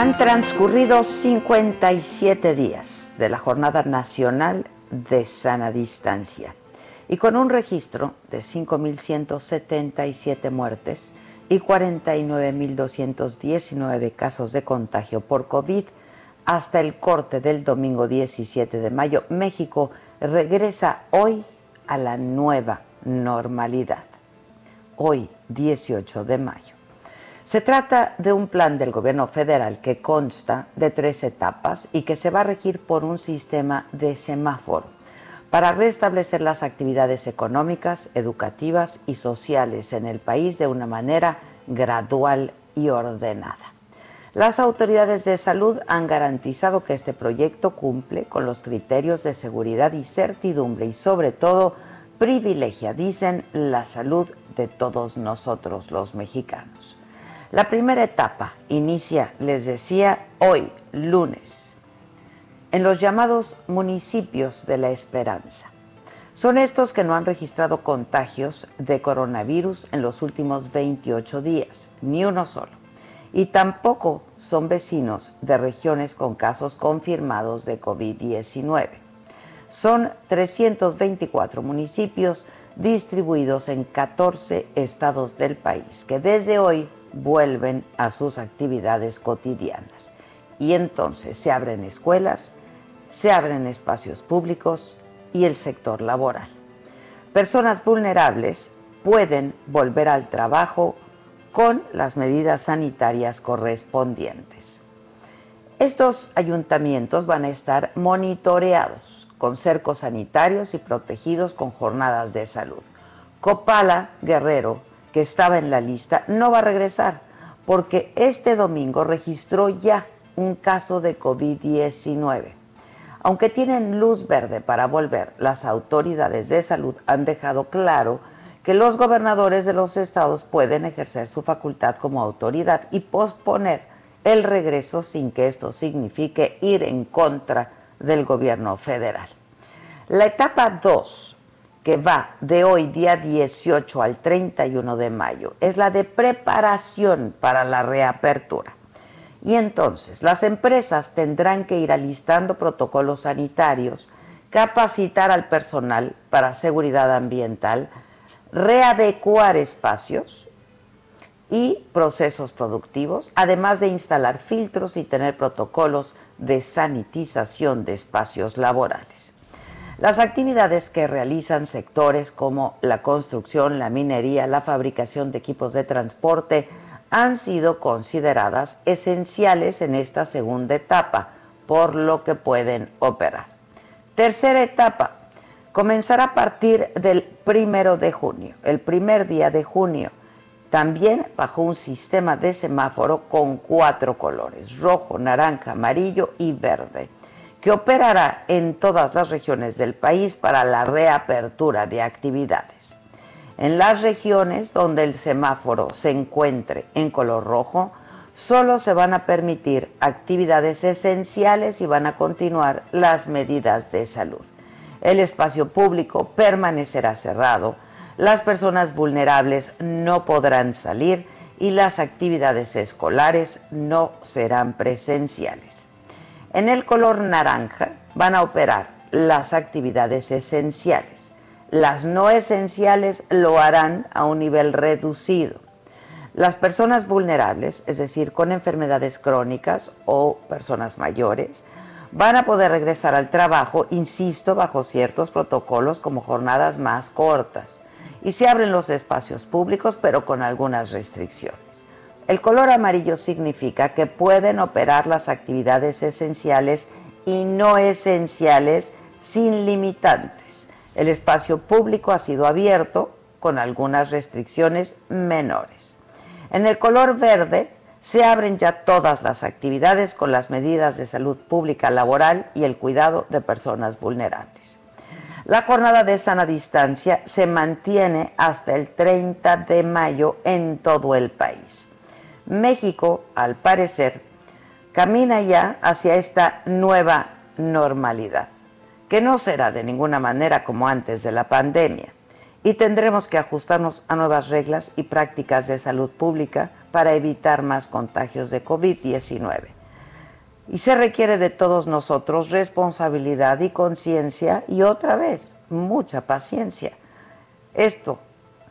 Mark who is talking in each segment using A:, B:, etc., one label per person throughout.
A: Han transcurrido 57 días de la Jornada Nacional de Sana Distancia y con un registro de 5.177 muertes y 49.219 casos de contagio por COVID hasta el corte del domingo 17 de mayo, México regresa hoy a la nueva normalidad. Hoy, 18 de mayo. Se trata de un plan del gobierno federal que consta de tres etapas y que se va a regir por un sistema de semáforo para restablecer las actividades económicas, educativas y sociales en el país de una manera gradual y ordenada. Las autoridades de salud han garantizado que este proyecto cumple con los criterios de seguridad y certidumbre y sobre todo privilegia, dicen, la salud de todos nosotros los mexicanos. La primera etapa inicia, les decía, hoy, lunes, en los llamados municipios de la esperanza. Son estos que no han registrado contagios de coronavirus en los últimos 28 días, ni uno solo. Y tampoco son vecinos de regiones con casos confirmados de COVID-19. Son 324 municipios distribuidos en 14 estados del país que desde hoy vuelven a sus actividades cotidianas. Y entonces se abren escuelas, se abren espacios públicos y el sector laboral. Personas vulnerables pueden volver al trabajo con las medidas sanitarias correspondientes. Estos ayuntamientos van a estar monitoreados con cercos sanitarios y protegidos con jornadas de salud. Copala, Guerrero, que estaba en la lista, no va a regresar porque este domingo registró ya un caso de COVID-19. Aunque tienen luz verde para volver, las autoridades de salud han dejado claro que los gobernadores de los estados pueden ejercer su facultad como autoridad y posponer el regreso sin que esto signifique ir en contra del gobierno federal. La etapa 2 que va de hoy, día 18 al 31 de mayo, es la de preparación para la reapertura. Y entonces las empresas tendrán que ir alistando protocolos sanitarios, capacitar al personal para seguridad ambiental, readecuar espacios y procesos productivos, además de instalar filtros y tener protocolos de sanitización de espacios laborales. Las actividades que realizan sectores como la construcción, la minería, la fabricación de equipos de transporte han sido consideradas esenciales en esta segunda etapa, por lo que pueden operar. Tercera etapa, comenzará a partir del primero de junio, el primer día de junio, también bajo un sistema de semáforo con cuatro colores, rojo, naranja, amarillo y verde que operará en todas las regiones del país para la reapertura de actividades. En las regiones donde el semáforo se encuentre en color rojo, solo se van a permitir actividades esenciales y van a continuar las medidas de salud. El espacio público permanecerá cerrado, las personas vulnerables no podrán salir y las actividades escolares no serán presenciales. En el color naranja van a operar las actividades esenciales. Las no esenciales lo harán a un nivel reducido. Las personas vulnerables, es decir, con enfermedades crónicas o personas mayores, van a poder regresar al trabajo, insisto, bajo ciertos protocolos como jornadas más cortas. Y se abren los espacios públicos, pero con algunas restricciones. El color amarillo significa que pueden operar las actividades esenciales y no esenciales sin limitantes. El espacio público ha sido abierto con algunas restricciones menores. En el color verde se abren ya todas las actividades con las medidas de salud pública laboral y el cuidado de personas vulnerables. La jornada de sana distancia se mantiene hasta el 30 de mayo en todo el país. México, al parecer, camina ya hacia esta nueva normalidad, que no será de ninguna manera como antes de la pandemia, y tendremos que ajustarnos a nuevas reglas y prácticas de salud pública para evitar más contagios de COVID-19. Y se requiere de todos nosotros responsabilidad y conciencia y otra vez mucha paciencia. Esto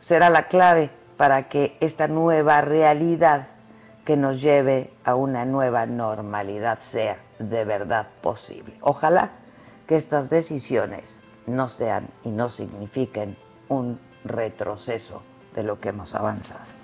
A: será la clave para que esta nueva realidad que nos lleve a una nueva normalidad sea de verdad posible. Ojalá que estas decisiones no sean y no signifiquen un retroceso de lo que hemos avanzado.